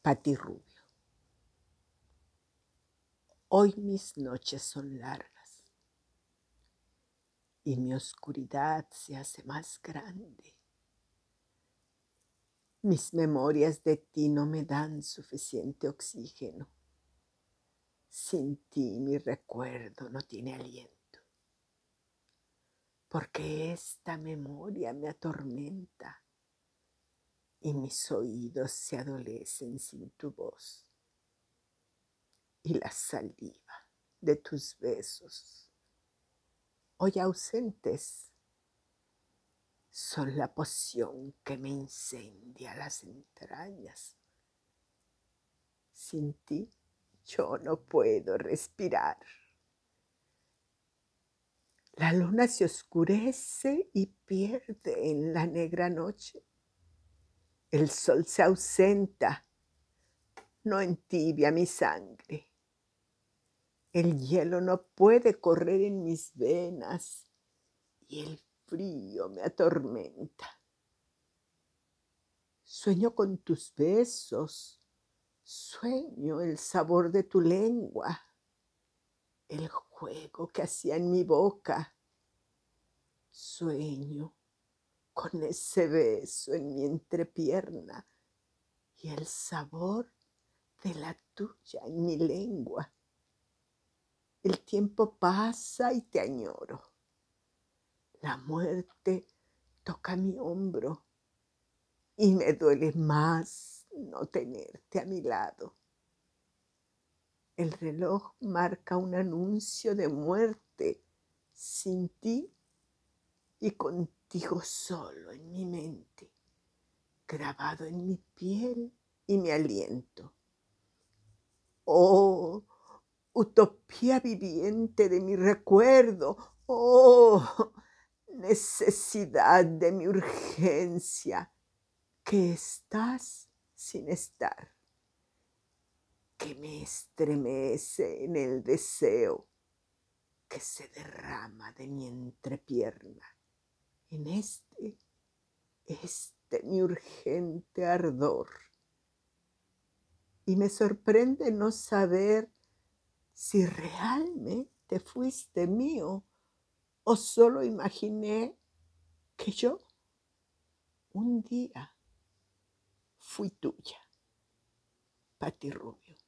Pati Rubio. Hoy mis noches son largas y mi oscuridad se hace más grande. Mis memorias de ti no me dan suficiente oxígeno. Sin ti mi recuerdo no tiene aliento. Porque esta memoria me atormenta y mis oídos se adolecen sin tu voz. Y la saliva de tus besos, hoy ausentes, son la poción que me incendia las entrañas. Sin ti yo no puedo respirar. La luna se oscurece y pierde en la negra noche el sol se ausenta, no entibia mi sangre. El hielo no puede correr en mis venas y el frío me atormenta. Sueño con tus besos, sueño el sabor de tu lengua, el juego que hacía en mi boca. Sueño con ese beso en mi entrepierna y el sabor de la tuya en mi lengua. El tiempo pasa y te añoro. La muerte toca mi hombro y me duele más no tenerte a mi lado. El reloj marca un anuncio de muerte sin ti y contigo solo en mi mente, grabado en mi piel y mi aliento. Oh, utopía viviente de mi recuerdo, oh, necesidad de mi urgencia, que estás sin estar, que me estremece en el deseo que se derrama de mi entrepierna en este, este mi urgente ardor. Y me sorprende no saber si realmente fuiste mío o solo imaginé que yo un día fui tuya. Pati Rubio.